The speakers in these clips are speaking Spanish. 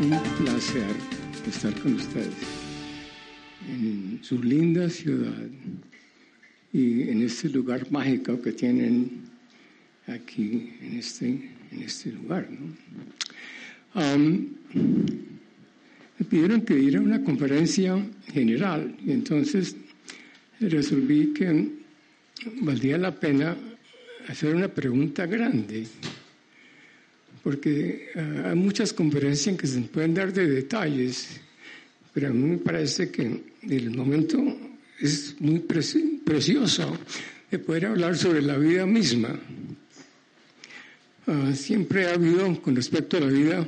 un placer estar con ustedes en su linda ciudad y en este lugar mágico que tienen aquí en este, en este lugar. me pidieron que diera una conferencia general y entonces resolví que valdría la pena hacer una pregunta grande porque eh, hay muchas conferencias en que se pueden dar de detalles, pero a mí me parece que el momento es muy precioso de poder hablar sobre la vida misma. Ah, siempre ha habido, con respecto a la vida,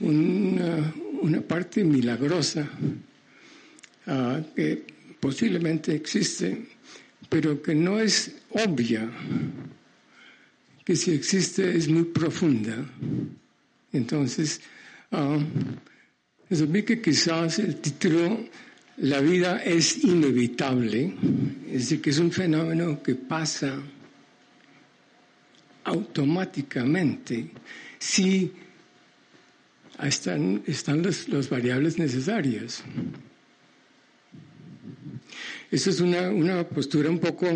una, una parte milagrosa ah, que posiblemente existe, pero que no es obvia que si existe es muy profunda. Entonces, uh, eso vi que quizás el título La vida es inevitable, es decir, que es un fenómeno que pasa automáticamente si están, están las variables necesarias. Esa es una, una postura un poco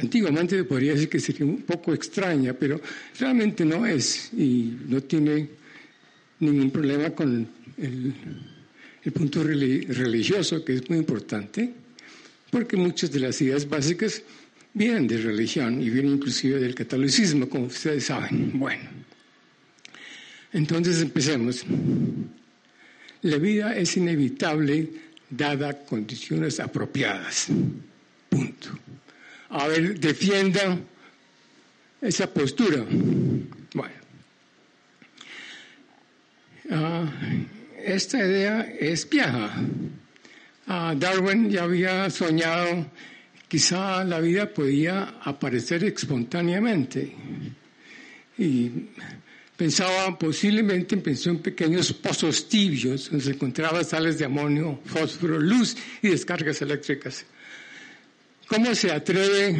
antiguamente podría decir que sería un poco extraña, pero realmente no es y no tiene ningún problema con el, punto religioso, que es muy importante, porque muchas de las ideas básicas vienen de religión y vienen inclusive del catolicismo, como ustedes saben. Bueno, entonces empecemos. La vida es inevitable dada condiciones apropiadas. Punto a ver, defiendan esa postura. Bueno, ah, esta idea es vieja. Ah, Darwin ya había soñado, quizá la vida podía aparecer espontáneamente. Y pensaba posiblemente, en pequeños pozos tibios donde se encontraban sales de amonio, fósforo, luz y descargas eléctricas. ¿Cómo se atreve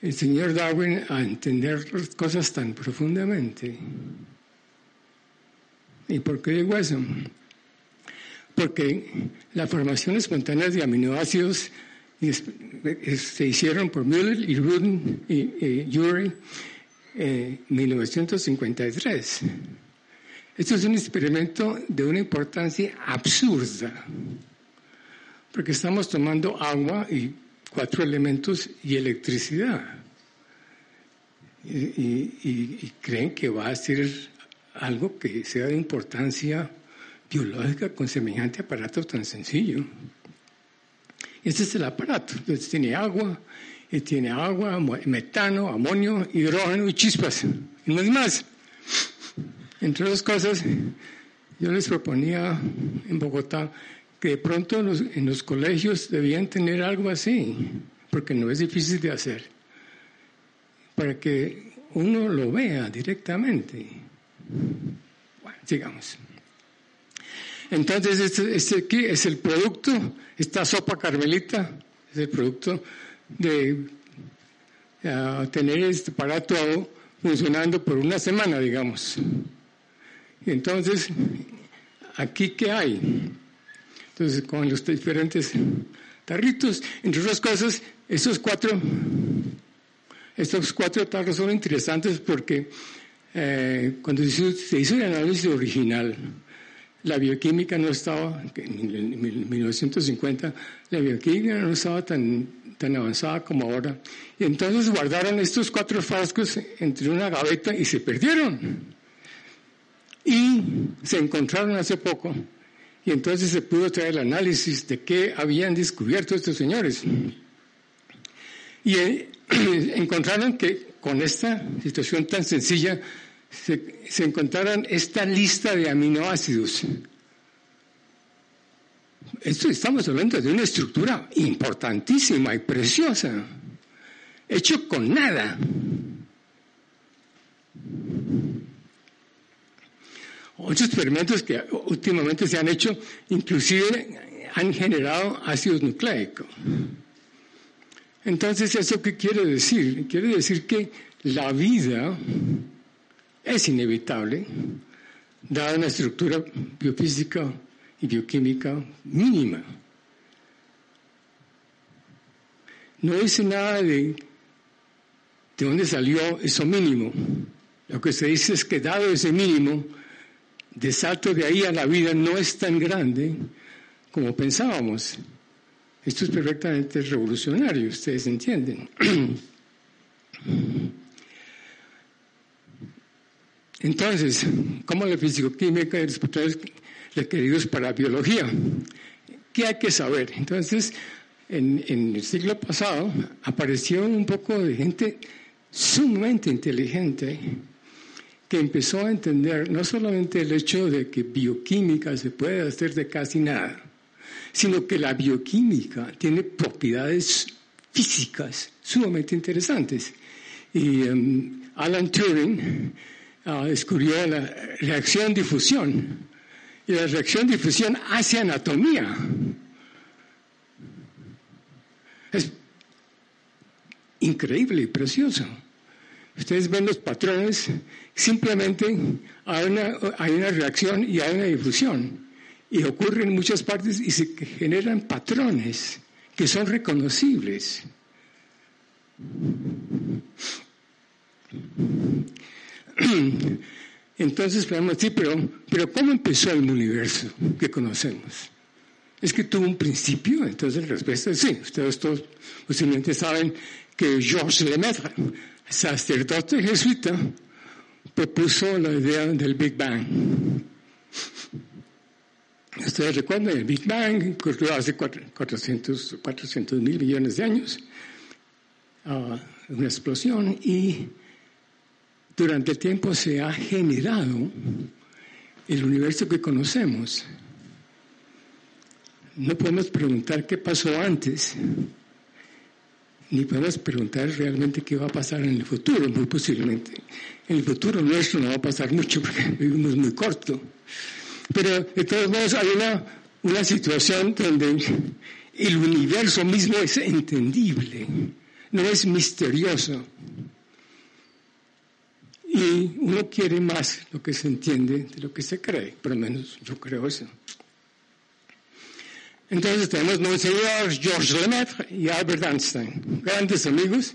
el señor Darwin a entender cosas tan profundamente? ¿Y por qué digo eso? Porque la formación espontánea de aminoácidos se hicieron por Miller y Rudin y, Urey en 1953. Esto es un experimento de una importancia absurda porque estamos tomando agua y cuatro elementos y electricidad. Y, creen que va a ser algo que sea de importancia biológica con semejante aparato tan sencillo. Este es el aparato. Entonces tiene agua, y tiene agua, metano, amonio, hidrógeno y chispas. Y no es más. Entre otras cosas, yo les proponía en Bogotá que de pronto en los, colegios debían tener algo así, porque no es difícil de hacer, para que uno lo vea directamente. Bueno, sigamos. Entonces, este, este, aquí es el producto, esta sopa carmelita, es el producto de ah, tener este aparato funcionando por una semana, digamos. Entonces, ¿aquí qué hay? Entonces, con los diferentes tarritos, entre otras cosas, estos cuatro, estos cuatro tarros son interesantes porque eh, cuando se hizo, el análisis original, la bioquímica no estaba, en 1950, la bioquímica no estaba tan, tan avanzada como ahora. Y entonces guardaron estos cuatro frascos entre una gaveta y se perdieron. Y se encontraron hace poco y entonces se pudo traer el análisis de qué habían descubierto estos señores. Y eh, encontraron que con esta situación tan sencilla se, se encontraron esta lista de aminoácidos. Esto estamos hablando de una estructura importantísima y preciosa, hecho con nada. Otros experimentos que últimamente se han hecho, inclusive han generado ácidos nucleicos. Entonces, ¿eso qué quiere decir? Quiere decir que la vida es inevitable, dada una estructura biofísica y bioquímica mínima. No dice nada de de dónde salió eso mínimo. Lo que se dice es que dado ese mínimo, de salto de ahí a la vida no es tan grande como pensábamos. Esto es perfectamente revolucionario, ustedes entienden. Entonces, ¿cómo la fisicoquímica y los patrones requeridos para biología? ¿Qué hay que saber? Entonces, en, en, el siglo pasado apareció un poco de gente sumamente inteligente que empezó a entender no solamente el hecho de que bioquímica se puede hacer de casi nada, sino que la bioquímica tiene propiedades físicas sumamente interesantes. Y um, Alan Turing uh, descubrió la reacción-difusión. Y la reacción-difusión hace anatomía. Es increíble y precioso. Ustedes ven los patrones, simplemente hay una, reacción y hay una difusión y ocurre en muchas partes y se generan patrones que son reconocibles. Entonces podemos decir, pero, pero ¿cómo empezó el universo que conocemos? ¿Es que tuvo un principio? Entonces la respuesta es sí. Ustedes todos posiblemente saben que Georges Lemaitre, sacerdote jesuita, propuso la idea del Big Bang. Ustedes recuerdan, el Big Bang ocurrió hace 400, 400 mil millones de años, uh, una explosión, y durante el tiempo se ha generado el universo que conocemos. No podemos preguntar qué pasó antes, ni podemos preguntar realmente qué va a pasar en el futuro, muy posiblemente. En el futuro nuestro no va a pasar mucho porque vivimos muy corto. Pero de todos modos hay una, una situación donde el universo mismo es entendible, no es misterioso. Y uno quiere más lo que se entiende de lo que se cree, por lo menos yo creo eso. Entonces tenemos Monseñor Georges Lemaitre y Albert Einstein, grandes amigos.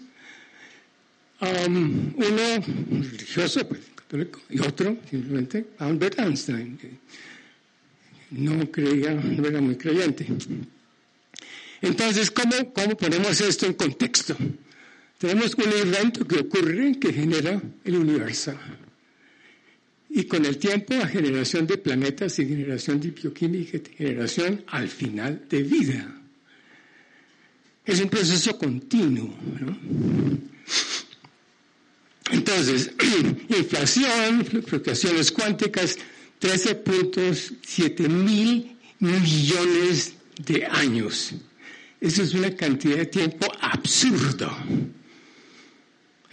Um, uno religioso, pues, católico, y otro simplemente Albert Einstein, que no creía, no era muy creyente. Entonces, ¿cómo, ¿cómo ponemos esto en contexto? Tenemos un evento que ocurre que genera el universo. Y con el tiempo, la generación de planetas y generación de bioquímica y generación al final de vida. Es un proceso continuo. ¿no? Entonces, inflación, fluctuaciones cuánticas, 13.7 mil millones de años. Eso es una cantidad de tiempo absurdo.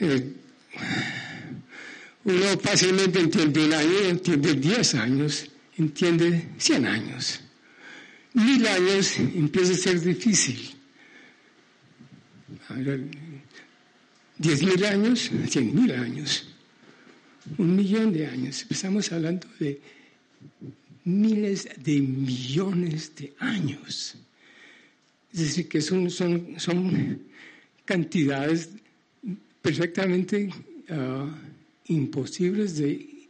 Eh, uno fácilmente entiende un año, entiende 10 años, entiende 100 años. Mil años empieza a ser difícil. Diez mil años, cien mil años, un millón de años. Estamos hablando de miles de millones de años. Es decir, que son, son, son cantidades perfectamente uh, imposibles de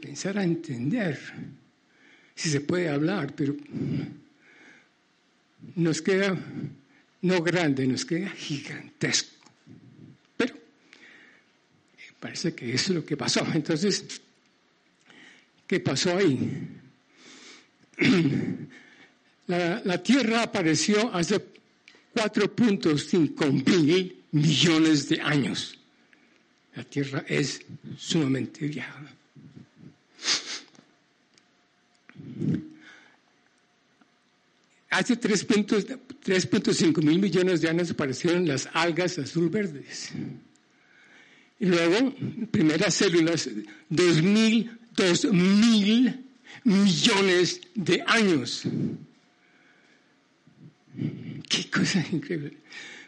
pensar a entender, si se puede hablar, pero nos queda no grande, nos queda gigantesco. Pero parece que es lo que pasó. Entonces, ¿qué pasó ahí? La, la Tierra apareció hace 4.5 mil millones de años. La Tierra es sumamente vieja. Hace 3.5 mil millones de años aparecieron las algas azul verdes. Y luego, primeras células, 2.000, 2.000 millones de años. Qué cosa increíble.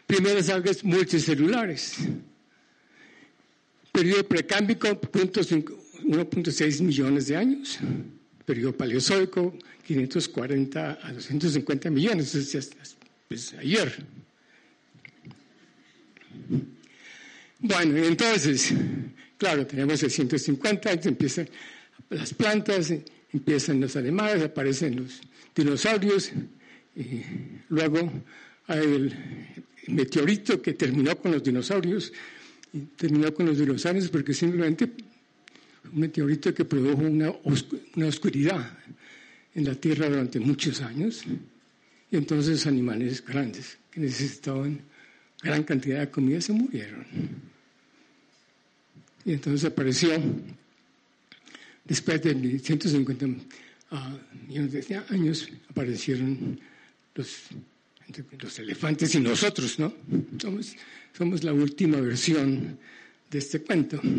Primeras algas multicelulares Periodo precámbico, 1.6 millones de años. Periodo paleozoico, 540 a 250 millones, es, pues, ayer. Bueno, entonces, claro, tenemos el 150, empiezan las plantas, empiezan los animales, aparecen los dinosaurios, luego hay el meteorito que terminó con los dinosaurios, y terminó con los dinosaurios porque simplemente un meteorito que produjo una, una oscuridad en la Tierra durante muchos años, y entonces animales grandes que necesitaban gran cantidad de comida se murieron. Y entonces apareció, después de 150 uh, millones de años, aparecieron los, los elefantes y nosotros, ¿no? Somos, somos la última versión de este cuento.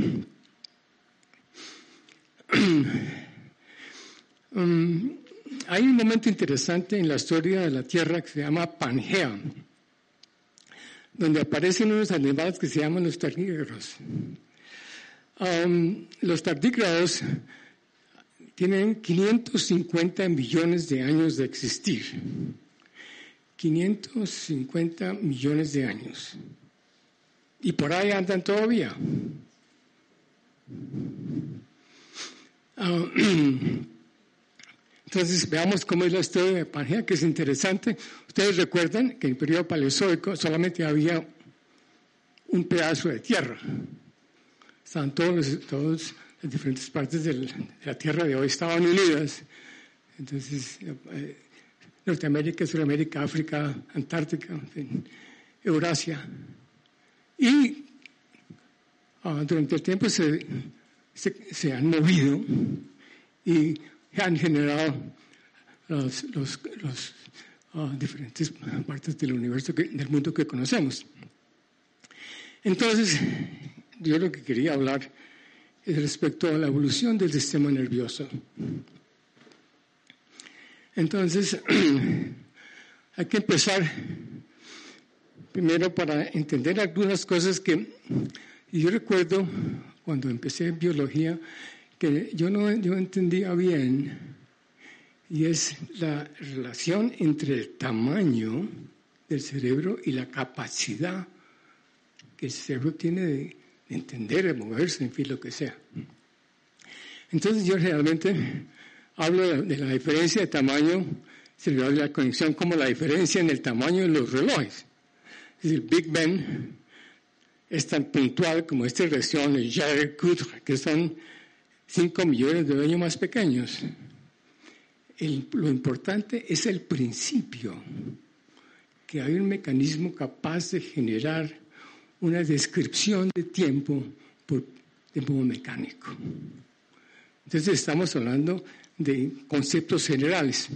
Um, hay un momento interesante en la historia de la Tierra que se llama Pangea, donde aparecen unos animales que se llaman los tardígrados. Um, los tardígrados tienen 550 millones de años de existir. 550 millones de años. Y por ahí andan todavía. Ah, entonces veamos cómo es la historia de Pangea, que es interesante. Ustedes recuerdan que en el periodo paleozoico solamente había un pedazo de tierra. Estaban todos, todas las diferentes partes de la tierra de hoy estaban unidas. Entonces, eh, Norteamérica, Sudamérica, África, Antártica, Eurasia. Y ah, durante el tiempo se, se, han movido y han generado las ah, diferentes partes del universo, del mundo que conocemos. Entonces, yo lo que quería hablar es respecto a la evolución del sistema nervioso. Entonces, hay que empezar primero para entender algunas cosas que yo recuerdo cuando empecé en biología que yo no yo entendía bien y es la relación entre el tamaño del cerebro y la capacidad que el cerebro tiene de entender, de moverse, en fin, lo que sea. Entonces yo realmente hablo de la diferencia de tamaño cerebral de la conexión como la diferencia en el tamaño de los relojes. Es decir, Big Ben es tan puntual como esta región, el Jare Coudre, que son 5 millones de años más pequeños. lo importante es el principio, que hay un mecanismo capaz de generar una descripción de tiempo por tiempo mecánico. Entonces estamos hablando de conceptos generales.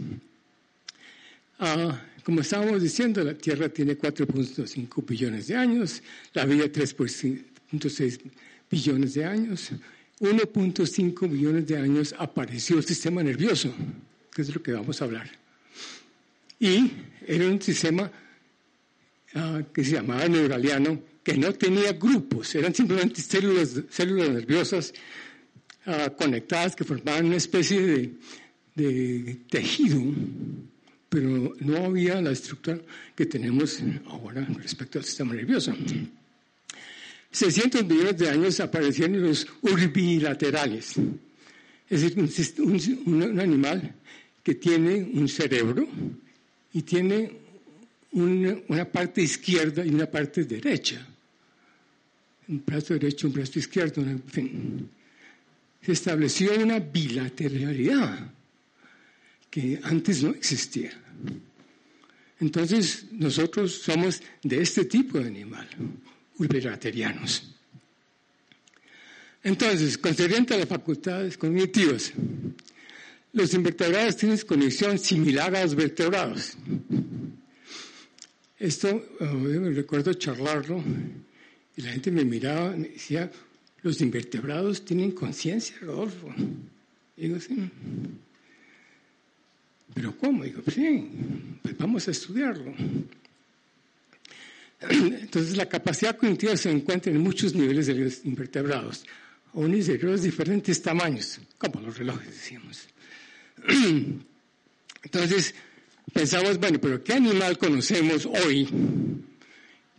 Ah, como estábamos diciendo, la Tierra tiene 4.5 billones de años, la vida 3.6 billones de años, 1.5 billones de años apareció el sistema nervioso, que es lo que vamos a hablar. Y era un sistema ah, que se llamaba neuraliano, que no tenía grupos, eran simplemente células, células nerviosas Conectadas que formaban una especie de, tejido, pero no había la estructura que tenemos ahora respecto al sistema nervioso. 600 millones de años aparecieron los urbilaterales, es decir, un, animal que tiene un cerebro y tiene una, parte izquierda y una parte derecha. Un brazo derecho, un brazo izquierdo, en fin se estableció una bilateralidad que antes no existía. Entonces, nosotros somos de este tipo de animal, bilaterianos. Entonces, concerniente a las facultades cognitivas, los invertebrados tienen conexión similar a los vertebrados. Esto, eh, me recuerdo charlarlo, y la gente me miraba y decía, los invertebrados tienen conciencia, Rodolfo. Digo, sí. ¿Pero cómo? Digo, sí, pues vamos a estudiarlo. Entonces, la capacidad cognitiva se encuentra en muchos niveles de los invertebrados, de diferentes tamaños, como los relojes, decíamos. Entonces, pensamos, bueno, pero ¿qué animal conocemos hoy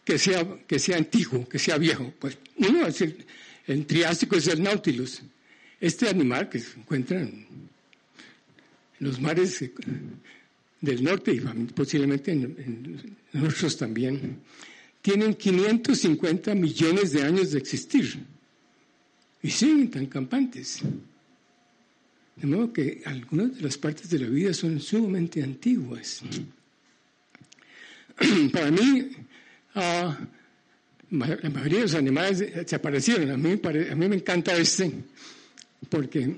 que sea, que sea antiguo, que sea viejo? Pues uno es el, el Triásico es el Nautilus. Este animal que se encuentra en los mares del norte y posiblemente en, nuestros también, tienen 550 millones de años de existir y siguen tan campantes. De modo que algunas de las partes de la vida son sumamente antiguas. Para mí, ah, la mayoría de los animales desaparecieron. A mí, a mí me encanta este, porque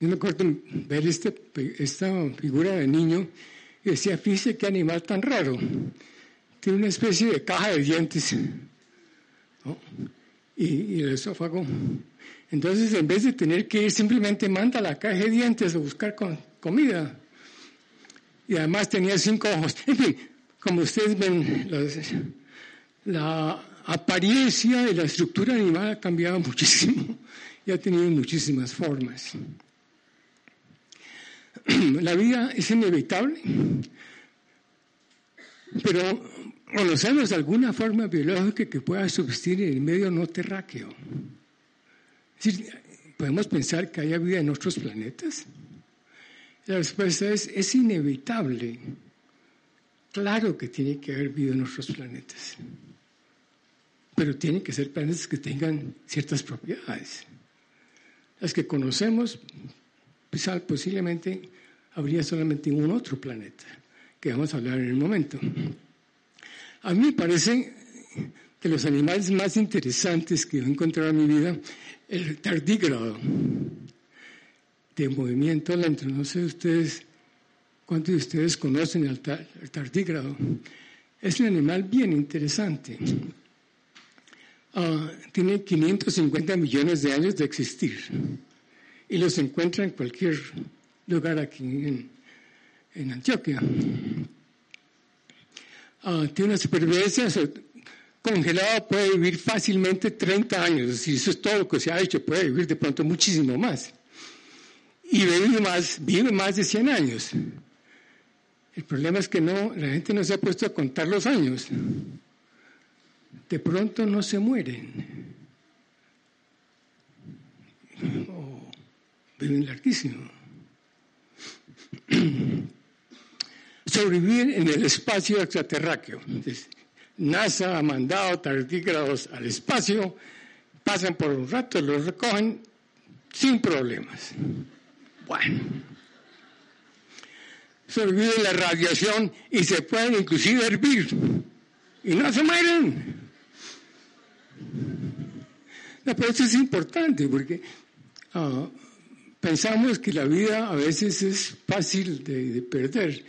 yo me acuerdo ver este, esta figura de niño y decía, fíjese qué animal tan raro. Tiene una especie de caja de dientes y, y el esófago entonces, en vez de tener que ir, simplemente manda la caja de dientes a buscar comida. Y además tenía cinco ojos. En fin, como ustedes ven, la apariencia y la estructura animal ha cambiado muchísimo y ha tenido muchísimas formas. La vida es inevitable, pero conocemos alguna forma biológica que pueda subsistir en el medio no terráqueo ¿podemos pensar que haya vida en otros planetas? La respuesta es, es inevitable. Claro que tiene que haber vida en otros planetas. Pero tienen que ser planetas que tengan ciertas propiedades. Las que conocemos, pues, posiblemente habría solamente un otro planeta, que vamos a hablar en el momento. A mí me parece que los animales más interesantes que he encontrado en mi vida el tardígrado de movimiento lento. No sé ustedes, cuántos de ustedes conocen el, tardígrado. Es un animal bien interesante. Ah, tiene 550 millones de años de existir y los encuentra en cualquier lugar aquí en, Antioquia. Ah, tiene una supervivencia congelado puede vivir fácilmente 30 años, y eso es todo lo que se ha hecho, puede vivir de pronto muchísimo más. Y vive más, vive más de 100 años. El problema es que no, la gente no se ha puesto a contar los años. De pronto no se mueren. O viven larguísimo. Sobreviven en el espacio extraterráqueo. NASA ha mandado tardígrados al espacio, pasan por un rato, los recogen sin problemas. Bueno, sobreviven la radiación y se pueden inclusive hervir y no se mueren. No, pero eso es importante porque ah, pensamos que la vida a veces es fácil de perder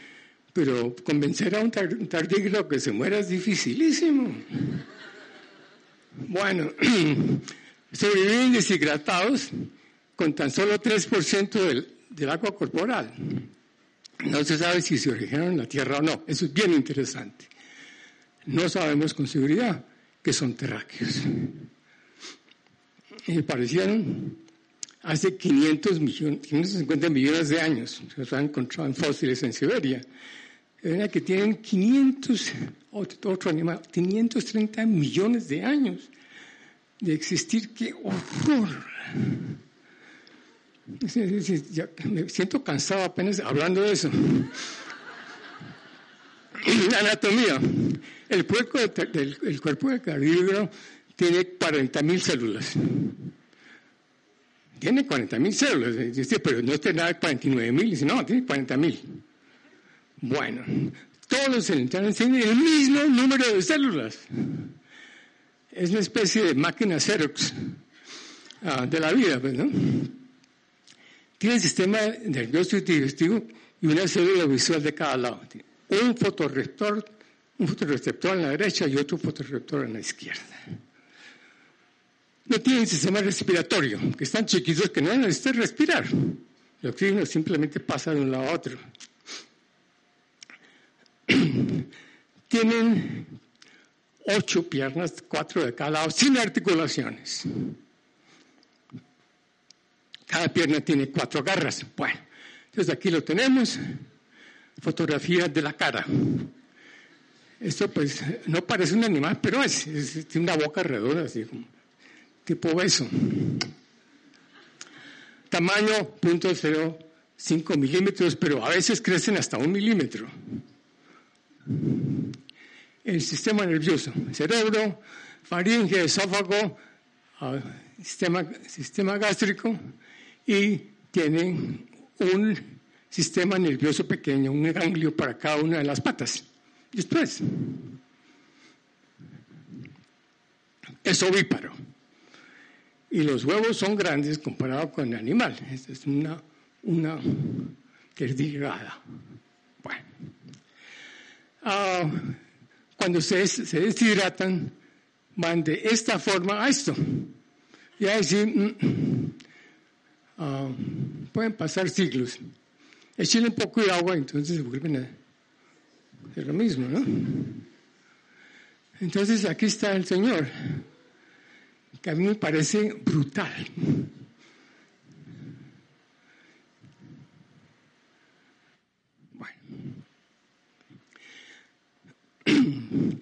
pero convencer a un tardígrado que se muera es dificilísimo. Bueno, sobreviven deshidratados con tan solo 3% del, del agua corporal. No se sabe si se originaron en la Tierra o no. Eso es bien interesante. No sabemos con seguridad que son terráqueos. Y aparecieron hace 500 millones, 550 millones de años. Se han encontrado en fósiles en Siberia que tienen 500, otro animal, 530 millones de años de existir. ¡Qué horror! me siento cansado apenas hablando de eso. Anatomía. El cuerpo, del, el cuerpo del cardiólogo tiene 40.000 células. Tiene 40.000 células, pero no de 49.000. No, tiene 40.000. Bueno, todos los cementerios tienen el mismo número de células. Es una especie de máquina Xerox ah, de la vida, pues, ¿no? Tiene el sistema nervioso y digestivo y una célula visual de cada lado. Un fotorreceptor, un fotorreceptor en la derecha y otro fotorreceptor en la izquierda. No tienen sistema respiratorio, que están chiquitos que no necesitan respirar. El oxígeno simplemente pasa de un lado a otro. tienen ocho piernas, cuatro de cada lado, sin articulaciones. Cada pierna tiene cuatro garras. Bueno, entonces aquí lo tenemos, fotografía de la cara. Esto pues no parece un animal, pero es, tiene una boca redonda, así como tipo beso. Tamaño 0.05 milímetros, pero a veces crecen hasta un milímetro. El sistema nervioso, cerebro, faringe, esófago, ah, sistema, sistema gástrico y tienen un sistema nervioso pequeño, un ganglio para cada una de las patas. Después, es ovíparo. Y los huevos son grandes comparado con el animal. Esta es una, una desdigada. Bueno. Ah, cuando se, se, deshidratan, van de esta forma a esto. Y así mm, ah, pueden pasar siglos. Echen un poco de agua, entonces se vuelven a hacer lo mismo, ¿no? Entonces aquí está el Señor que a mí me parece brutal. Bueno,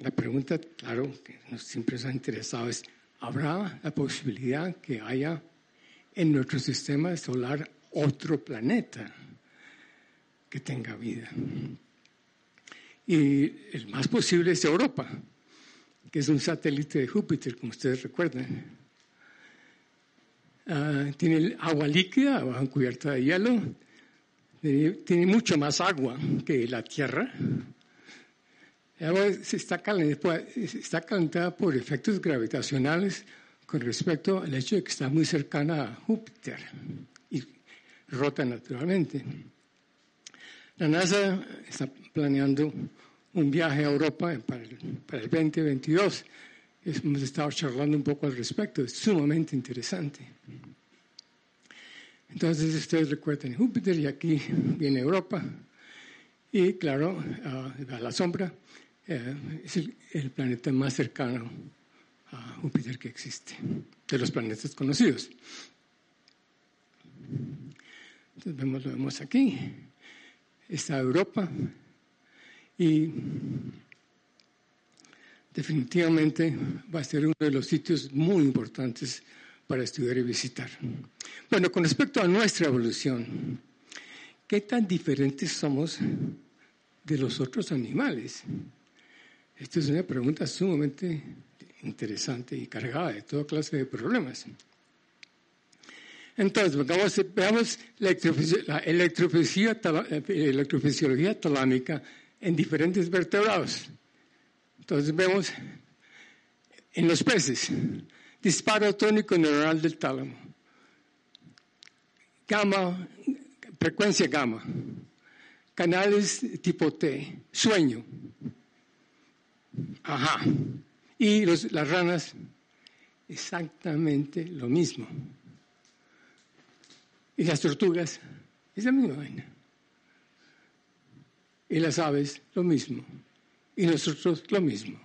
la pregunta, claro, que nos siempre nos ha interesado es, ¿habrá la posibilidad que haya en nuestro sistema solar otro planeta que tenga vida? Y el más posible es Europa es un satélite de Júpiter, como ustedes recuerdan. Ah, tiene agua líquida, abajo cubierta de hielo, tiene mucho más agua que la Tierra. El agua está, está calentada por efectos gravitacionales con respecto al hecho de que está muy cercana a Júpiter y rota naturalmente. La NASA está planeando un viaje a Europa para el, para el 2022. Hemos estado charlando un poco al respecto, es sumamente interesante. Entonces ustedes recuerdan Júpiter y aquí viene Europa. Y claro, a la sombra eh, es el, planeta más cercano a Júpiter que existe, de los planetas conocidos. Entonces vemos, lo vemos aquí. Está Europa, y definitivamente va a ser uno de los sitios muy importantes para estudiar y visitar. Bueno, con respecto a nuestra evolución, ¿qué tan diferentes somos de los otros animales? Esta es una pregunta sumamente interesante y cargada de toda clase de problemas. Entonces, veamos la electrofisiología talámica en diferentes vertebrados. Entonces vemos en los peces, disparo tónico neuronal del tálamo, gamma, frecuencia gamma, canales tipo T, sueño. Ajá. Y las ranas, exactamente lo mismo. Y las tortugas, es la misma vaina. Y las aves lo mismo. Y nosotros lo mismo.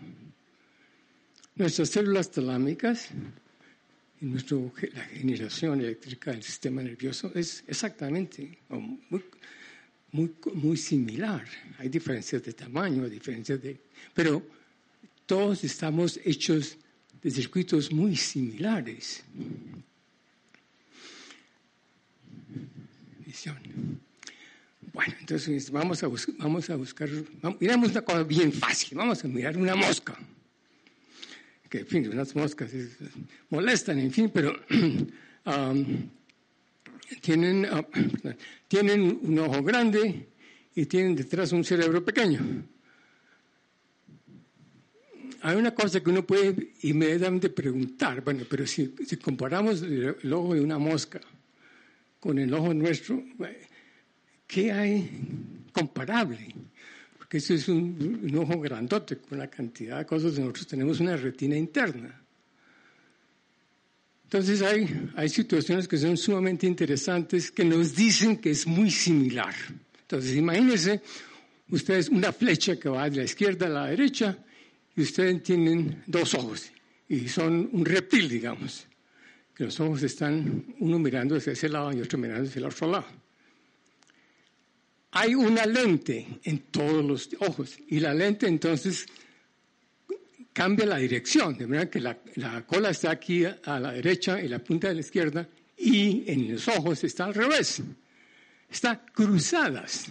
Nuestras células talámicas y nuestra, la generación eléctrica del sistema nervioso es exactamente muy, muy, muy similar. Hay diferencias de tamaño, diferencias de... Pero todos estamos hechos de circuitos muy similares. Visión. Bueno, entonces vamos a, vamos a buscar, miramos una cosa bien fácil, vamos a mirar una mosca. Que, en fin, unas moscas molestan, en fin, pero tienen, uh, tienen un ojo grande y tienen detrás un cerebro pequeño. Hay una cosa que uno puede inmediatamente preguntar, bueno, pero si, si comparamos el, ojo de una mosca con el ojo nuestro, ¿qué hay comparable? Porque eso es un, ojo grandote con la cantidad de cosas. Nosotros tenemos una retina interna. Entonces hay, hay situaciones que son sumamente interesantes que nos dicen que es muy similar. Entonces imagínense ustedes una flecha que va de la izquierda a la derecha y ustedes tienen dos ojos y son un reptil, digamos, los ojos están uno mirando hacia ese lado y otro mirando hacia el otro lado. Hay una lente en todos los ojos y la lente entonces cambia la dirección, de manera que la, la cola está aquí a la derecha y la punta de la izquierda y en los ojos está al revés, está cruzadas.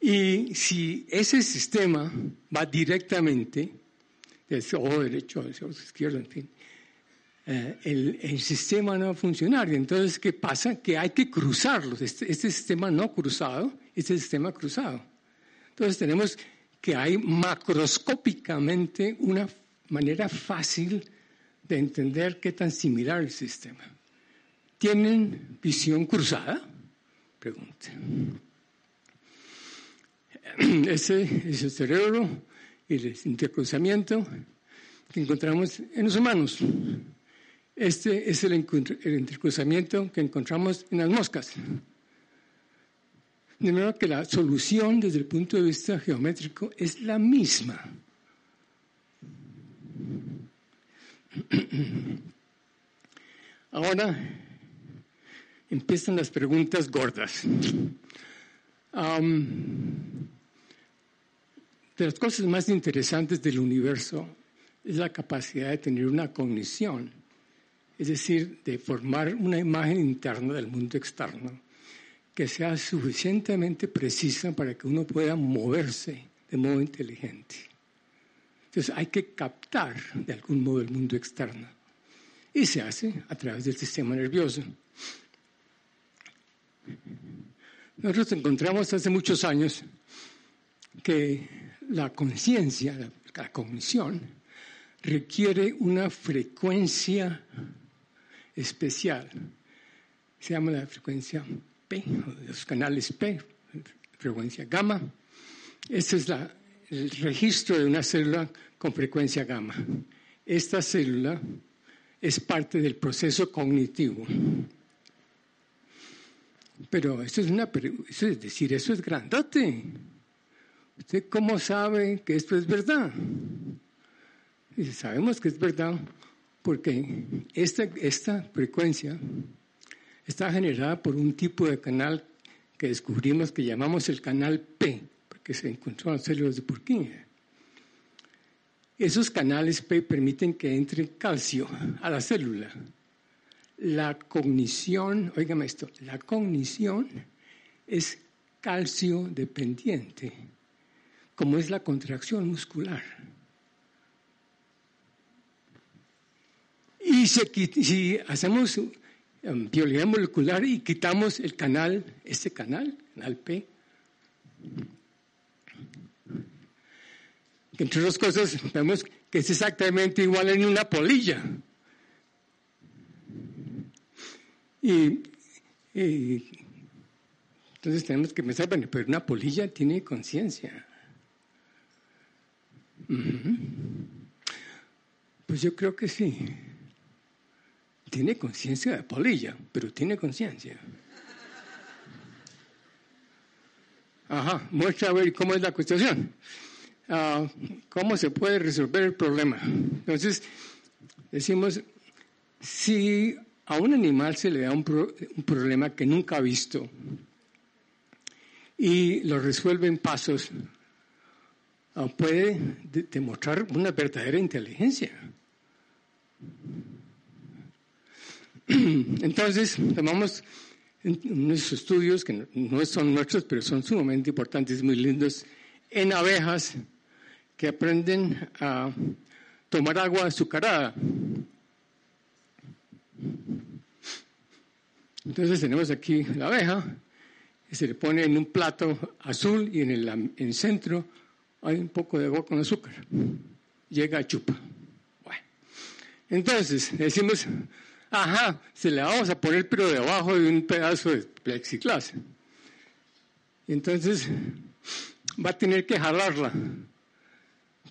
Y si ese sistema va directamente, del ojo derecho al ojo izquierdo, en fin, eh, el, el, sistema no va a funcionar. Entonces, ¿qué pasa? Que hay que cruzarlos. Este, este, sistema no cruzado, este sistema cruzado. Entonces, tenemos que hay macroscópicamente una manera fácil de entender qué tan similar el sistema. ¿Tienen visión cruzada? Pregunta. Ese es el cerebro y el intercruzamiento que encontramos en los humanos. Este es el, intercruzamiento que encontramos en las moscas. De manera que la solución desde el punto de vista geométrico es la misma. Ahora empiezan las preguntas gordas de las cosas más interesantes del universo es la capacidad de tener una cognición, es decir, de formar una imagen interna del mundo externo que sea suficientemente precisa para que uno pueda moverse de modo inteligente. Entonces hay que captar de algún modo el mundo externo y se hace a través del sistema nervioso. Nosotros encontramos hace muchos años que la conciencia, la, cognición, requiere una frecuencia especial. Se llama la frecuencia P, los canales P, frecuencia gamma. Este es el registro de una célula con frecuencia gamma. Esta célula es parte del proceso cognitivo. Pero eso es una, eso es decir, eso es grandote. ¿Usted cómo sabe que esto es verdad? Dice, sabemos que es verdad porque esta, esta frecuencia está generada por un tipo de canal que descubrimos que llamamos el canal P, porque se encontró en las células de Purkinje. Esos canales P permiten que entre calcio a la célula. La cognición, oígame esto, la cognición es calcio dependiente como es la contracción muscular. Y si, hacemos um, biología molecular y quitamos el canal, este canal, canal P, entre otras cosas vemos que es exactamente igual en una polilla. Y, entonces tenemos que pensar, bueno, pero una polilla tiene conciencia. Pues yo creo que sí. Tiene conciencia de polilla, pero tiene conciencia. Ajá, muestra a ver cómo es la cuestión. Ah, ¿Cómo se puede resolver el problema? Entonces, decimos, si a un animal se le da un, un problema que nunca ha visto y lo resuelve en pasos Ah, puede demostrar una verdadera inteligencia. Entonces, tomamos unos estudios que no son nuestros, pero son sumamente importantes, muy lindos, en abejas que aprenden a tomar agua azucarada. Entonces tenemos aquí la abeja, que se le pone en un plato azul y en el, en el centro hay un poco de agua con azúcar. Llega a chupa. Bueno. Entonces, decimos, ajá, se le vamos a poner pero debajo de un pedazo de plexiglas. Entonces, va a tener que jalarla.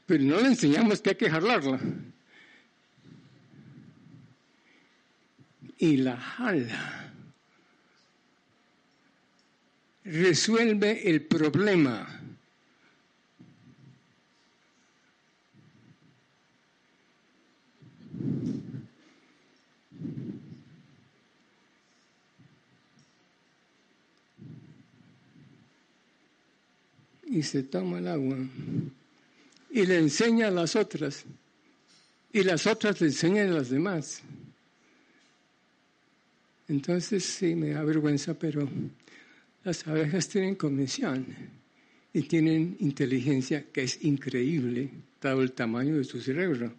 Pero no le enseñamos que hay que jalarla. Y la jala. Resuelve el problema y se toma el agua y le enseña a las otras y las otras le enseñan a las demás. Entonces sí me da vergüenza, pero las abejas tienen convención y tienen inteligencia que es increíble, dado el tamaño de su cerebro.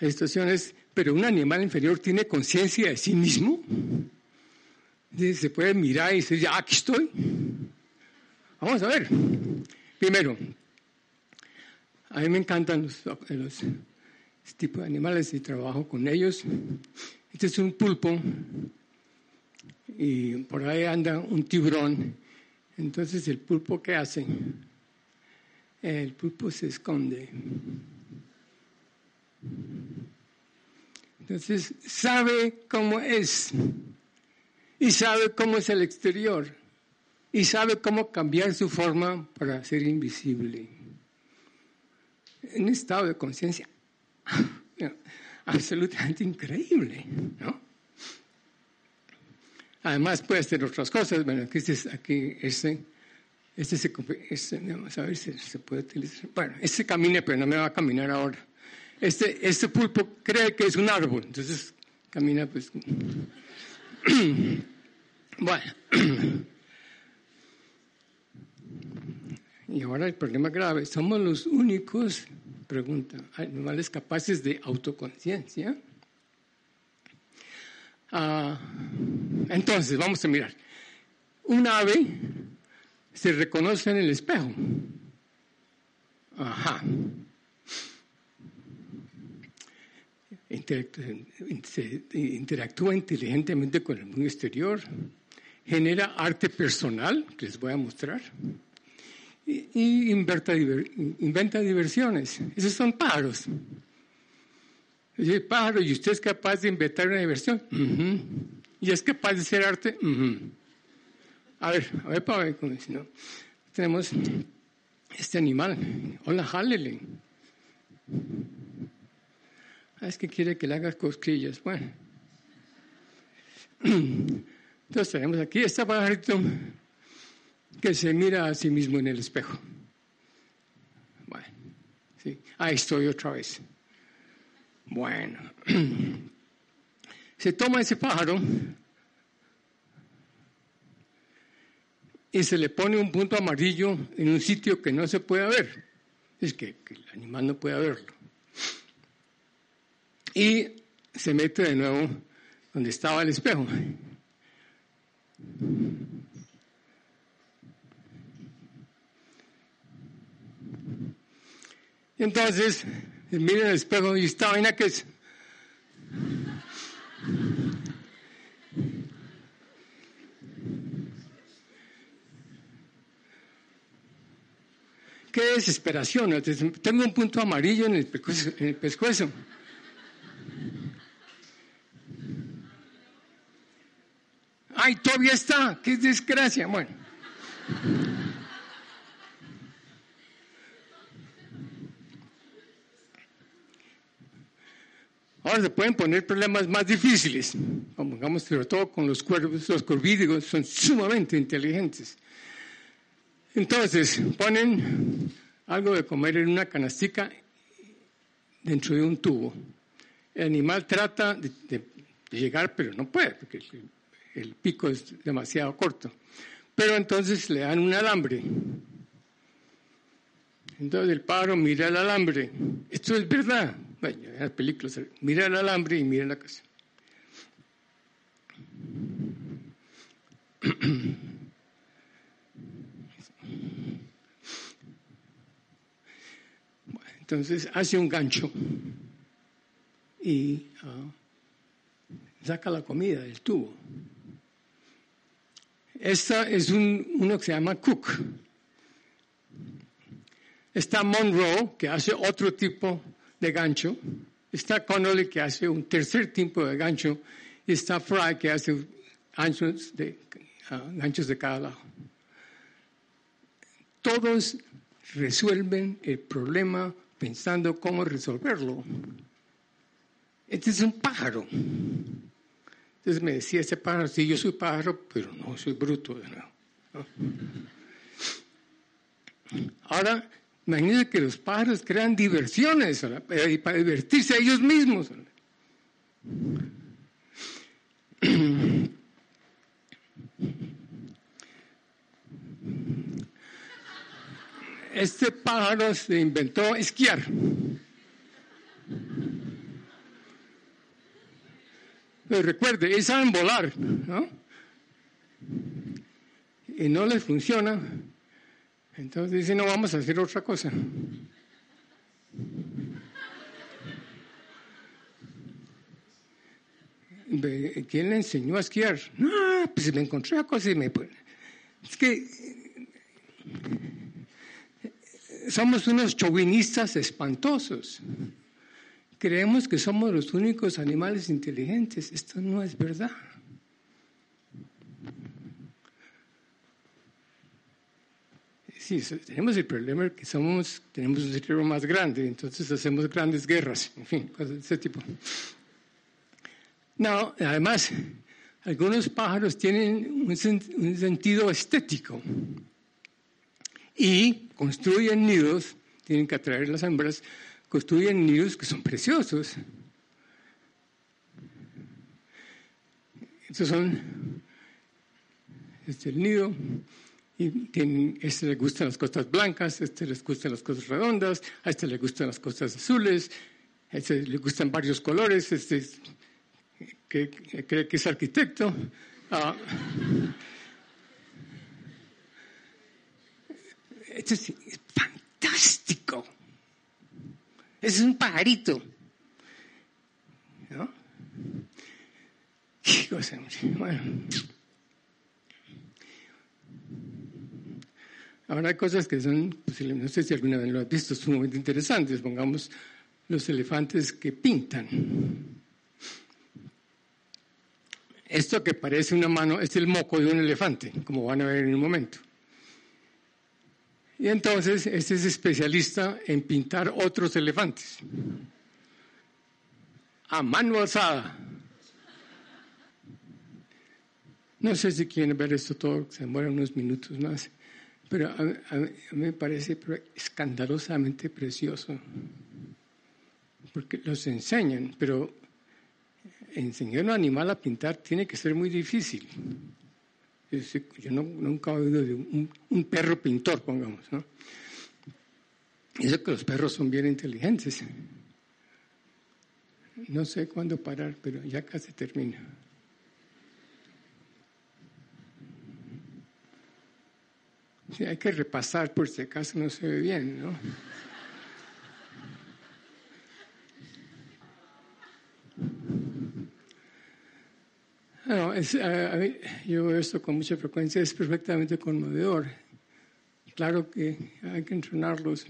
La situación es, pero un animal inferior tiene conciencia de sí mismo. Se puede mirar y decir, ya aquí estoy. Vamos a ver. Primero, a mí me encantan los, los tipos de animales y trabajo con ellos. Este es un pulpo y por ahí anda un tiburón. Entonces, ¿el pulpo qué hace? El pulpo se esconde. Entonces, sabe cómo es y sabe cómo es el exterior y sabe cómo cambiar su forma para ser invisible. En estado de conciencia absolutamente increíble, ¿no? Además puede hacer otras cosas. Bueno, aquí, este, aquí este, este, se, este, vamos a ver si se puede utilizar. Bueno, este camina, pero no me va a caminar ahora. Este, este pulpo cree que es un árbol, entonces camina pues... bueno. y ahora el problema grave, somos los únicos, pregunta, animales capaces de autoconciencia. Ah, entonces, vamos a mirar. Un ave se reconoce en el espejo. Ajá. interactúa inteligentemente con el mundo exterior, genera arte personal, que les voy a mostrar, y, inventa, inventa, diversiones. Esos son pájaros. Dice, pájaro, ¿y usted es capaz de inventar una diversión? ¿Y es capaz de hacer arte? A ver, a ver, para ver, si no. Tenemos este animal. Hola, jálele. Ah, es que quiere que le hagas cosquillas. Bueno. Entonces tenemos aquí este pajarito que se mira a sí mismo en el espejo. Bueno, sí. Ahí estoy otra vez. Bueno. Se toma ese pájaro y se le pone un punto amarillo en un sitio que no se puede ver. Es que el animal no puede verlo y se mete de nuevo donde estaba el espejo. Entonces, mira el espejo y esta vaina que es. Qué desesperación. Tengo un punto amarillo En el pescuezo. Ay, todavía está, qué desgracia. Bueno. Ahora se pueden poner problemas más difíciles, digamos, sobre todo con los cuervos, los corvídeos son sumamente inteligentes. Entonces, ponen algo de comer en una canastica dentro de un tubo. El animal trata de llegar, pero no puede, porque el pico es demasiado corto. Pero entonces le dan un alambre. Entonces el pájaro mira el alambre. Esto es verdad. Bueno, en las películas, mira el alambre y mira la casa. entonces hace un gancho y ah, saca la comida del tubo. Esta es un, uno que se llama Cook. Está Monroe, que hace otro tipo de gancho. Está Connolly, que hace un tercer tipo de gancho. Y está Fry, que hace ganchos de, ah, ganchos de cada lado. Todos resuelven el problema pensando cómo resolverlo. Este es un pájaro. Entonces me decía ese pájaro, sí, yo soy pájaro, pero no soy bruto nuevo. Ahora, imagínense que los pájaros crean diversiones para divertirse a ellos mismos. Este pájaro se inventó esquiar. Pero recuerde, ellos saben volar, ¿no? Y no les funciona. Entonces dicen, no, vamos a hacer otra cosa. ¿Quién le enseñó a esquiar? No, pues me encontré a cosas y me... Es que somos unos chauvinistas espantosos. Creemos que somos los únicos animales inteligentes. Esto no es verdad. Sí, tenemos el problema que somos, tenemos un cerebro más grande, entonces hacemos grandes guerras, en fin, cosas de ese tipo. No, además, algunos pájaros tienen un, sentido estético y construyen nidos, tienen que atraer las hembras, construyen nidos que son preciosos. Estos son, este el nido, y tienen, este le gustan las costas blancas, este les gustan las costas redondas, a este le gustan las costas azules, a este le gustan varios colores, este que cree que es arquitecto. Ah, esto es fantástico. Es un pajarito. ¿No? ¿Qué cosa? Bueno. Ahora hay cosas que son, no sé si alguna vez lo has visto, sumamente interesantes. Pongamos los elefantes que pintan. Esto que parece una mano es el moco de un elefante, como van a ver en un momento. Y entonces este es especialista en pintar otros elefantes. A mano alzada. No sé si quieren ver esto todo, se demora unos minutos más. Pero a, mí me parece escandalosamente precioso, porque los enseñan, pero enseñar a un animal a pintar tiene que ser muy difícil. Yo nunca he oído de un, perro pintor, pongamos, ¿no? Eso que los perros son bien inteligentes. No sé cuándo parar, pero ya casi termina. Sí, hay que repasar por si acaso no se ve bien, ¿no? Yo veo esto con mucha frecuencia, es perfectamente conmovedor. Claro que hay que entrenarlos,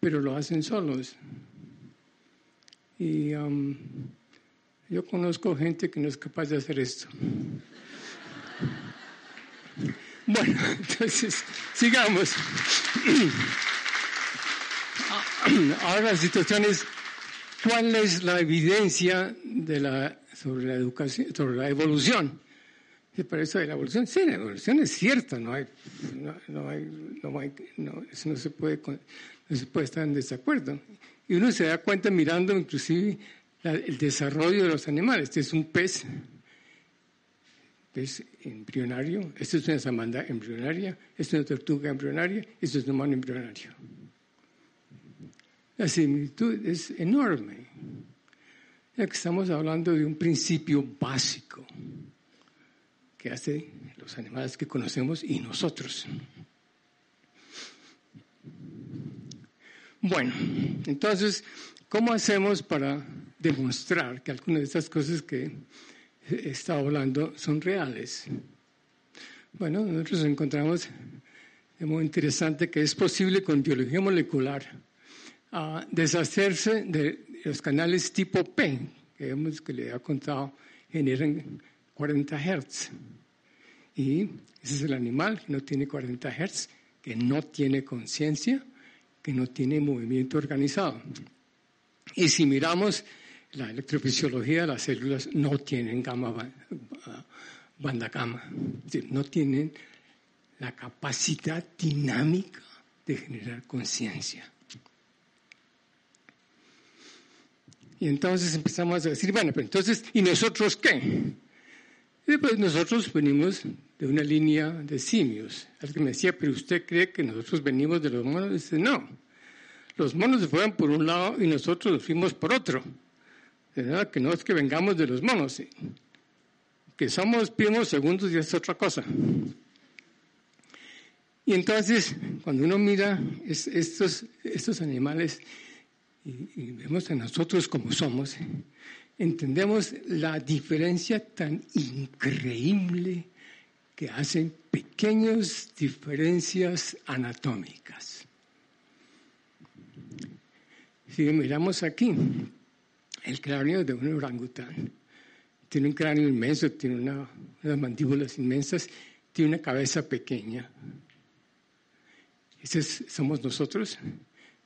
pero lo hacen solos. Y um, yo conozco gente que no es capaz de hacer esto. Bueno, entonces, sigamos. Ahora la situación es, ¿cuál es la evidencia de la, sobre la educación, sobre la evolución? Y para eso de la evolución, sí, la evolución es cierta, no hay, no, hay, no, hay, no, eso no se puede, no se puede estar en desacuerdo. Y uno se da cuenta mirando inclusive el desarrollo de los animales. Este es un pez es embrionario, esto es una samanda embrionaria, esto es una tortuga embrionaria, esto es un humano embrionario. La similitud es enorme. Ya que estamos hablando de un principio básico que hace los animales que conocemos y nosotros. Bueno, entonces, ¿cómo hacemos para demostrar que algunas de estas cosas que está hablando son reales. Bueno, nosotros encontramos de muy interesante que es posible con biología molecular deshacerse de los canales tipo P, que hemos que le he contado generan 40 Hz. Y ese es el animal que no tiene 40 Hz, que no tiene conciencia, que no tiene movimiento organizado. Y si miramos la electrofisiología las células no tienen gamma, banda gamma, no tienen la capacidad dinámica de generar conciencia. Y entonces empezamos a decir, bueno, pero entonces, ¿y nosotros qué? Y pues nosotros venimos de una línea de simios. Alguien me decía, pero usted cree que nosotros venimos de los monos. Dice, no. Los monos se fueron por un lado y nosotros nos fuimos por otro. ¿Verdad? Que no es que vengamos de los monos. Que somos primos segundos y es otra cosa. Y entonces, cuando uno mira estos, estos animales y, vemos a nosotros como somos, entendemos la diferencia tan increíble que hacen pequeñas diferencias anatómicas. Si miramos aquí, el cráneo de un orangután tiene un cráneo inmenso, tiene unas mandíbulas inmensas, tiene una cabeza pequeña. Esos somos nosotros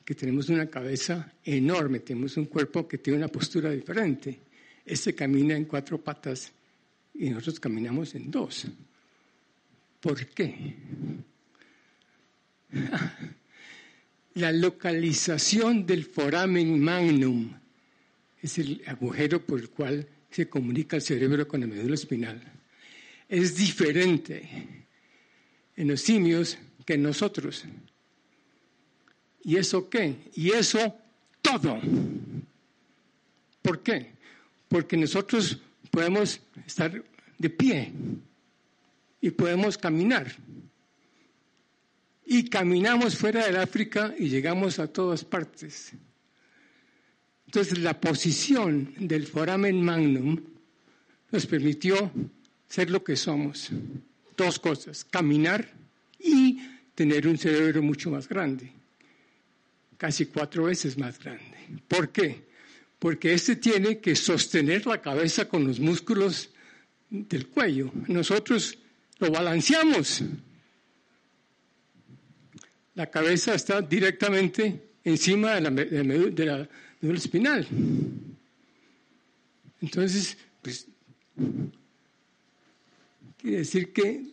que tenemos una cabeza enorme, tenemos un cuerpo que tiene una postura diferente. Este camina en cuatro patas y nosotros caminamos en dos. ¿Por qué? La localización del foramen magnum es el agujero por el cual se comunica el cerebro con la médula espinal. Es diferente en los simios que en nosotros. ¿Y eso qué? Y eso todo. ¿Por qué? Porque nosotros podemos estar de pie y podemos caminar. Y caminamos fuera del África y llegamos a todas partes. Entonces la posición del foramen magnum nos permitió ser lo que somos. Dos cosas, caminar y tener un cerebro mucho más grande casi cuatro veces más grande. ¿Por qué? Porque este tiene que sostener la cabeza con los músculos del cuello. Nosotros lo balanceamos. La cabeza está directamente encima de la, de la, espinal. Entonces, pues, quiere decir que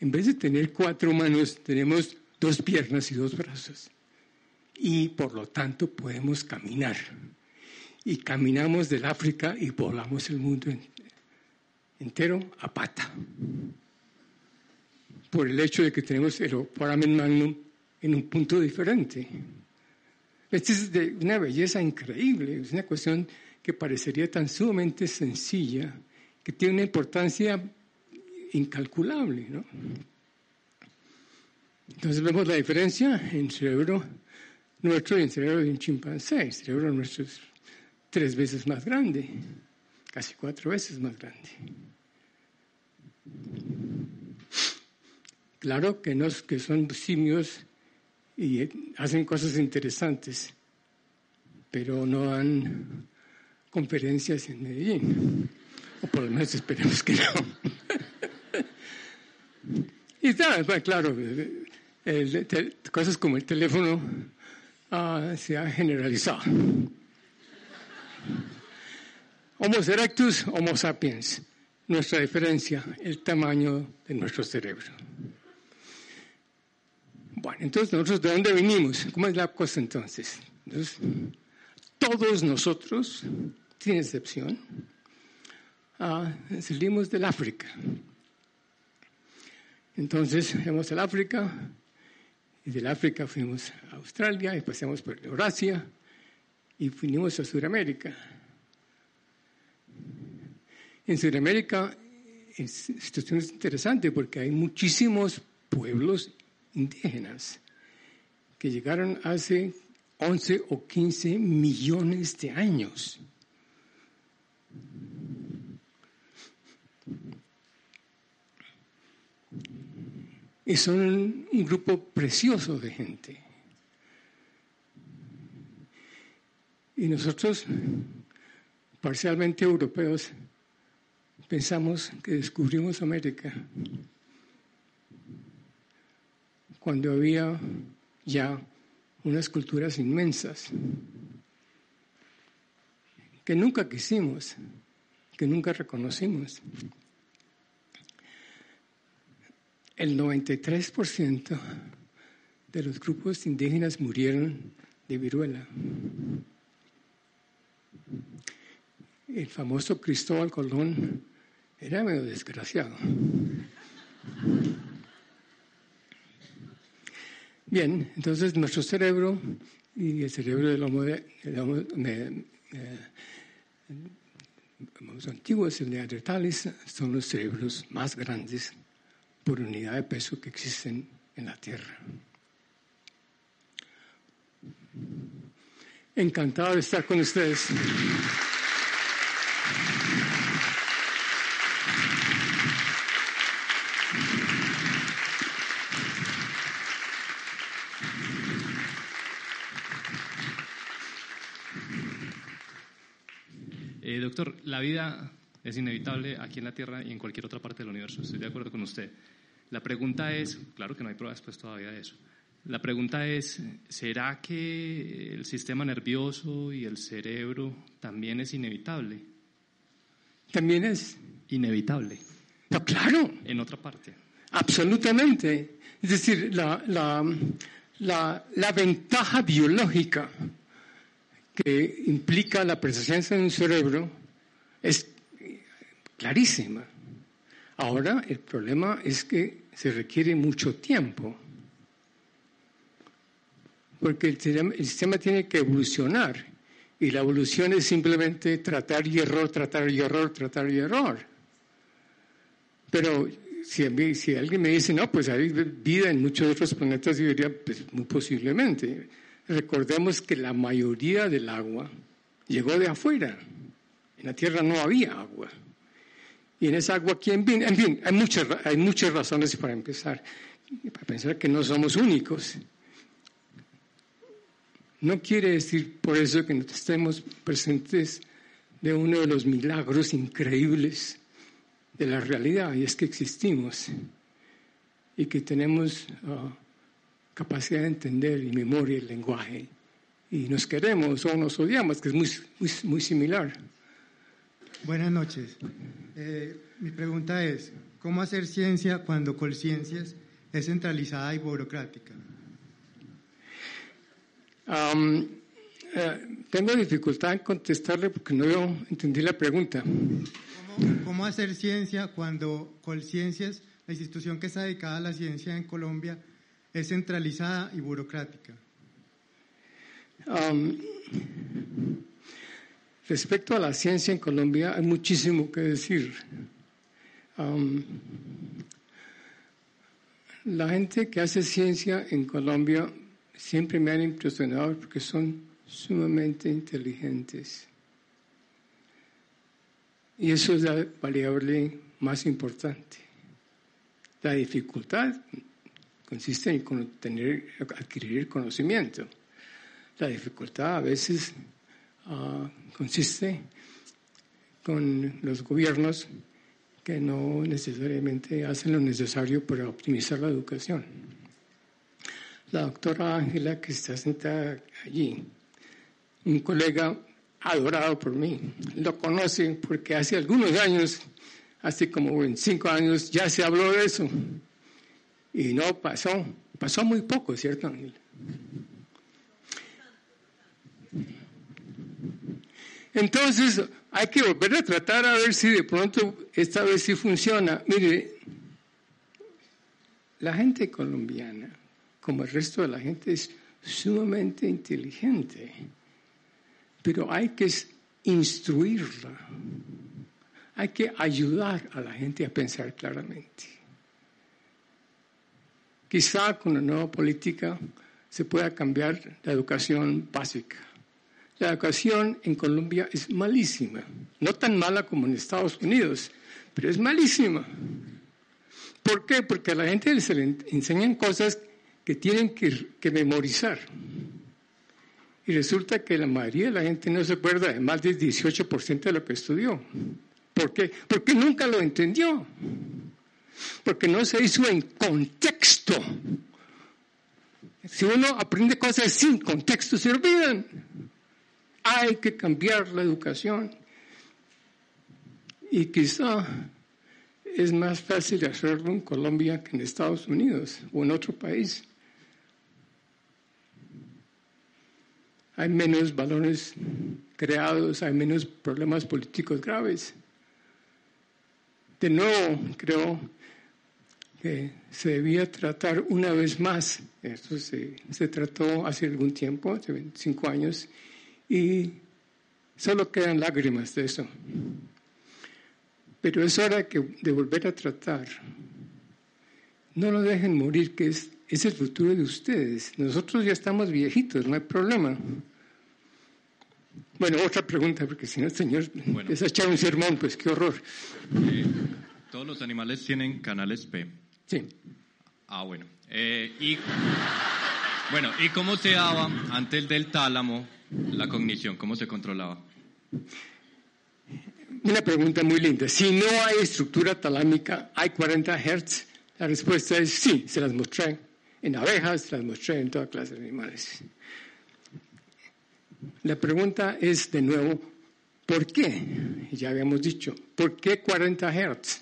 en vez de tener cuatro manos, tenemos dos piernas y dos brazos y por lo tanto podemos caminar. Y caminamos del África y volamos el mundo entero a pata. Por el hecho de que tenemos el foramen magnum en un punto diferente. Esta es de una belleza increíble, es una cuestión que parecería tan sumamente sencilla, que tiene una importancia incalculable. ¿no? Entonces vemos la diferencia en el cerebro nuestro y el cerebro de un chimpancé. El cerebro nuestro es tres veces más grande, casi cuatro veces más grande. Claro que, nos, que son simios y hacen cosas interesantes, pero no dan conferencias en Medellín. O por lo menos esperemos que no. y está, claro, cosas como el teléfono Ah, se ha generalizado. Homo erectus, Homo sapiens. Nuestra diferencia, el tamaño de nuestro cerebro. Bueno, entonces nosotros de dónde venimos? ¿Cómo es la cosa entonces? todos nosotros, sin excepción, ah, salimos del África. Entonces, vemos el África, y del África fuimos a Australia y pasamos por Eurasia y fuimos a Sudamérica. En Sudamérica situación es interesante porque hay muchísimos pueblos indígenas que llegaron hace 11 o 15 millones de años. Y son un grupo precioso de gente. Y nosotros, parcialmente europeos, pensamos que descubrimos América cuando había ya unas culturas inmensas que nunca quisimos, que nunca reconocimos. El 93% de los grupos indígenas murieron de viruela. El famoso Cristóbal Colón era medio desgraciado. Bien, entonces nuestro cerebro y el cerebro del homo, de, los antiguos neandertales son los cerebros más grandes por unidad de peso que existen en la Tierra. Encantado de estar con ustedes. Eh, doctor, la vida es inevitable aquí en la Tierra y en cualquier otra parte del universo. Estoy de acuerdo con usted. La pregunta es, claro que no hay pruebas pues todavía de eso. La pregunta es, ¿será que el sistema nervioso y el cerebro también es inevitable? También es inevitable. No, claro. En otra parte. Absolutamente. Es decir, la, la, la, la ventaja biológica que implica la presencia de un cerebro es clarísima. Ahora el problema es que se requiere mucho tiempo, porque el sistema, tiene que evolucionar y la evolución es simplemente tratar y error, tratar y error, tratar y error. Pero si, si alguien me dice, no, pues hay vida en muchos otros planetas, yo diría, pues muy posiblemente. Recordemos que la mayoría del agua llegó de afuera. En la Tierra no había agua. Y en esa agua, ¿quién viene? En fin, hay muchas, hay muchas razones para empezar, para pensar que no somos únicos. No quiere decir por eso que no estemos presentes de uno de los milagros increíbles de la realidad, y es que existimos y que tenemos ah, capacidad de entender y memoria el lenguaje. Y nos queremos o nos odiamos, que es muy, muy, similar. Buenas noches. Eh, mi pregunta es, ¿cómo hacer ciencia cuando Colciencias es centralizada y burocrática? Eh, tengo dificultad en contestarle porque no entendí la pregunta. ¿Cómo, ¿Cómo, hacer ciencia cuando Colciencias, la institución que está dedicada a la ciencia en Colombia, es centralizada y burocrática. Um, respecto a la ciencia en Colombia hay muchísimo que decir. La gente que hace ciencia en Colombia siempre me han impresionado porque son sumamente inteligentes. Y eso es la variable más importante. La dificultad consiste en tener, adquirir conocimiento. La dificultad a veces ah, consiste con los gobiernos que no necesariamente hacen lo necesario para optimizar la educación. La doctora Ángela, que está sentada allí, un colega adorado por mí, lo conoce porque hace algunos años, hace como 25 años, ya se habló de eso y no pasó, pasó muy poco, ¿cierto, Entonces, hay que volver a tratar a ver si de pronto esta vez sí funciona. Mire, la gente colombiana, como el resto de la gente, es sumamente inteligente, pero hay que instruirla, hay que ayudar a la gente a pensar claramente. Quizá con la nueva política se pueda cambiar la educación básica. La educación en Colombia es malísima, no tan mala como en Estados Unidos, pero es malísima. ¿Por qué? Porque a la gente se le enseñan cosas que tienen que, memorizar. Y resulta que la mayoría de la gente no se acuerda de más del 18% de lo que estudió. ¿Por qué? Porque nunca lo entendió porque no se hizo en contexto. Si uno aprende cosas sin contexto, se olvidan. Hay que cambiar la educación. Y quizá es más fácil hacerlo en Colombia que en Estados Unidos o en otro país. Hay menos balones creados, hay menos problemas políticos graves. De nuevo, creo que se debía tratar una vez más. Esto se, se trató hace algún tiempo, hace 25 años, y solo quedan lágrimas de eso. Pero es hora que, de volver a tratar. No lo dejen morir, que es, es el futuro de ustedes. Nosotros ya estamos viejitos, no hay problema. Bueno, otra pregunta, porque si no señor bueno. es echar un sermón, pues qué horror. Eh, todos los animales tienen canales P. Sí. Ah, bueno. Eh, y, bueno, ¿y cómo se daba antes del tálamo la cognición? ¿Cómo se controlaba? Una pregunta muy linda. Si no hay estructura talámica, ¿hay 40 Hz? La respuesta es sí, se las mostré en abejas, se las mostré en toda clase de animales. La pregunta es de nuevo, ¿por qué? Ya habíamos dicho, ¿por qué 40 Hz?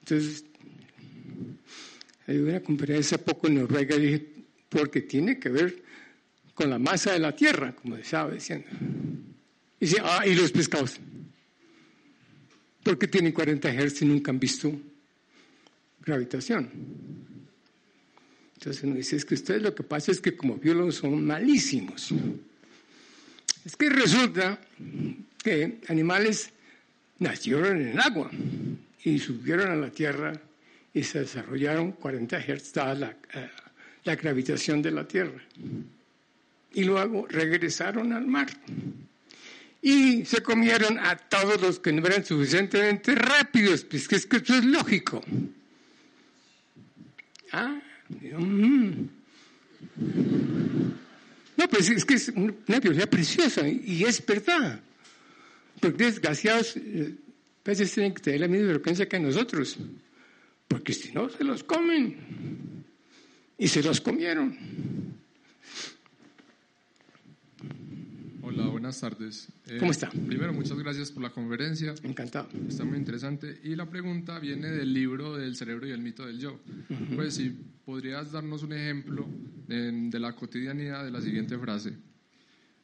Entonces, hay una conferencia poco en Noruega y dije, porque tiene que ver con la masa de la Tierra, como estaba diciendo. Y dice, ah, y los pescados. ¿Por qué tienen 40 Hz y nunca han visto gravitación? Entonces uno dice, es que ustedes lo que pasa es que como biólogos son malísimos. Es que resulta que animales nacieron en el agua y subieron a la Tierra y se desarrollaron 40 Hz dada la, eh, la gravitación de la Tierra. Y luego regresaron al mar. Y se comieron a todos los que no eran suficientemente rápidos, pues que es que eso es lógico. Ah, mm. No, pues es que es una biología preciosa y es verdad. Porque desgraciados eh, a veces tienen que tener la misma frecuencia que nosotros. Porque si no, se los comen. Y se los comieron. Hola, buenas tardes. Eh, ¿Cómo está? Primero, muchas gracias por la conferencia. Encantado. Está muy interesante. Y la pregunta viene del libro del cerebro y el mito del yo. Pues si podrías darnos un ejemplo de, la cotidianidad de la siguiente frase.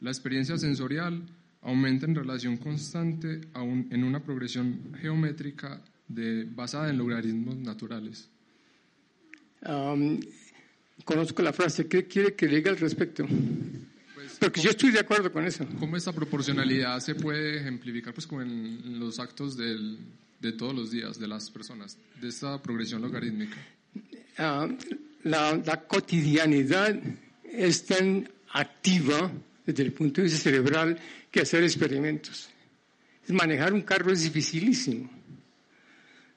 La experiencia sensorial aumenta en relación constante en una progresión geométrica de, basada en logaritmos naturales. Conozco la frase. ¿Qué quiere que diga al respecto? Porque yo estoy de acuerdo con eso. ¿Cómo esta proporcionalidad se puede ejemplificar pues, como en los actos del, de todos los días de las personas, de esta progresión logarítmica? Ah, la, la, cotidianidad es tan activa desde el punto de vista cerebral que hacer experimentos. Manejar un carro es dificilísimo.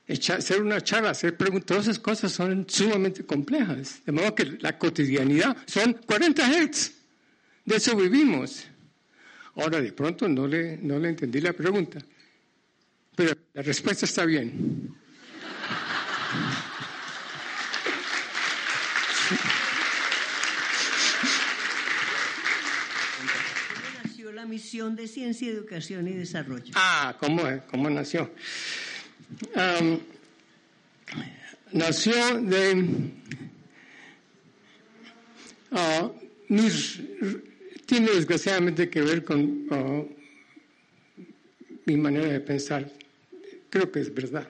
Hacer una charla, hacer preguntas, todas esas cosas son sumamente complejas. De modo que la cotidianidad son 40 Hz. De eso vivimos. Ahora, de pronto no le, no le entendí la pregunta, pero la respuesta está bien. ¿Cómo nació la misión de Ciencia, Educación y Desarrollo? Ah, ¿cómo, cómo nació? Nació de uh, tiene desgraciadamente que ver con oh, mi manera de pensar. Creo que es verdad.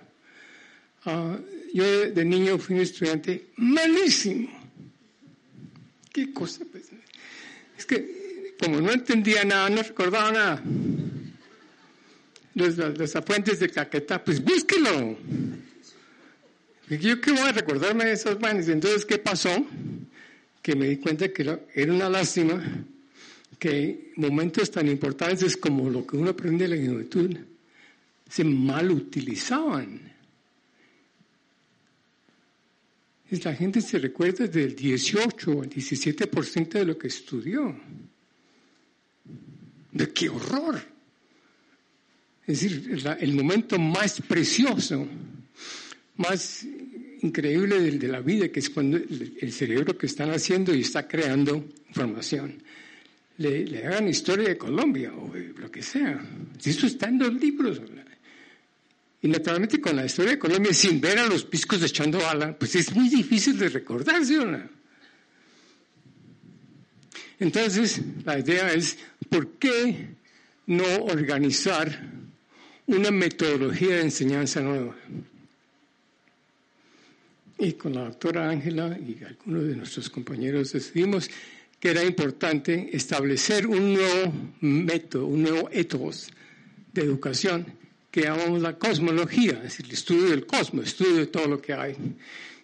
Ah, yo de, niño fui un estudiante malísimo. ¿Qué cosa? Pues? Es que como no entendía nada, no recordaba nada. Los, los de Caquetá, pues búsquelo. Yo qué voy a recordarme de esos manes. Entonces, ¿qué pasó? Que me di cuenta que era una lástima que momentos tan importantes como lo que uno aprende de la juventud se mal utilizaban. La gente se recuerda del 18 o 17% de lo que estudió. ¡De qué horror! Es decir, el momento más precioso, más increíble de, la vida, que es cuando el, cerebro que está haciendo y está creando información le, hagan historia de Colombia o lo que sea. Si eso está en los libros. Y naturalmente con la historia de Colombia, sin ver a los piscos echando bala, pues es muy difícil de recordarse. Entonces, la idea es, ¿por qué no organizar una metodología de enseñanza nueva? Y con la doctora Ángela y algunos de nuestros compañeros decidimos que era importante establecer un nuevo método, un nuevo ethos de educación que llamamos la cosmología, es decir, el estudio del cosmos, el estudio de todo lo que hay.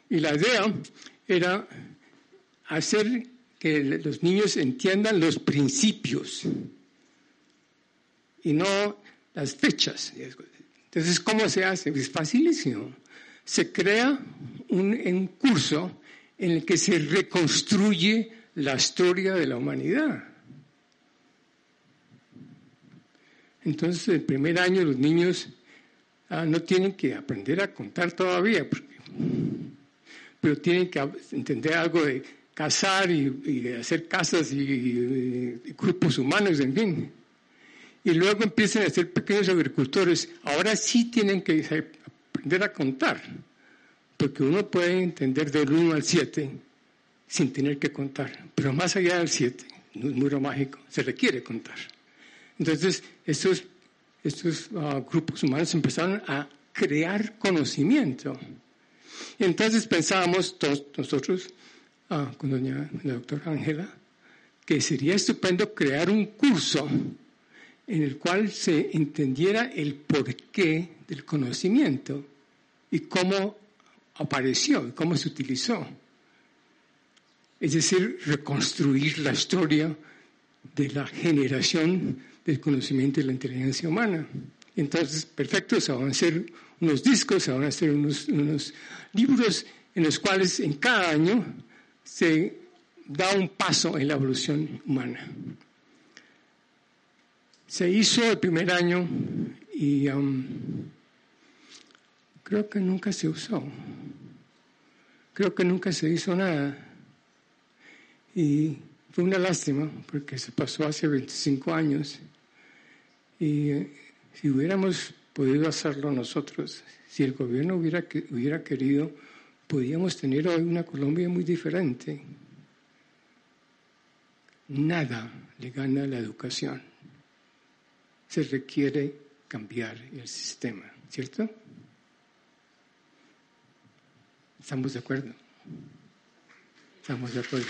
Y la idea era hacer que los niños entiendan los principios y no las fechas. Entonces, ¿cómo se hace? Es facilísimo. Se crea un, curso en el que se reconstruye la historia de la humanidad. Entonces, el primer año los niños ah, no tienen que aprender a contar todavía, pero tienen que entender algo de cazar y, hacer casas y, grupos humanos, en fin. Y luego empiezan a ser pequeños agricultores. Ahora sí tienen que aprender a contar, porque uno puede entender del 1 al 7 sin tener que contar, pero más allá del 7, un muro mágico, se requiere contar. Entonces, estos, estos ah, grupos humanos empezaron a crear conocimiento. Entonces pensábamos todos nosotros, ah, con doña, la doctora Ángela, que sería estupendo crear un curso en el cual se entendiera el porqué del conocimiento y cómo apareció, y cómo se utilizó. Es decir, reconstruir la historia de la generación del conocimiento y la inteligencia humana. Entonces, perfecto, se van a hacer unos discos, se van a hacer unos, unos libros en los cuales en cada año se da un paso en la evolución humana. Se hizo el primer año y um, creo que nunca se usó. Creo que nunca se hizo nada. Y fue una lástima porque se pasó hace 25 años y eh, si hubiéramos podido hacerlo nosotros, si el gobierno hubiera, hubiera querido, podríamos tener hoy una Colombia muy diferente. Nada le gana a la educación. Se requiere cambiar el sistema, ¿cierto? ¿Estamos de acuerdo? Estamos de acuerdo.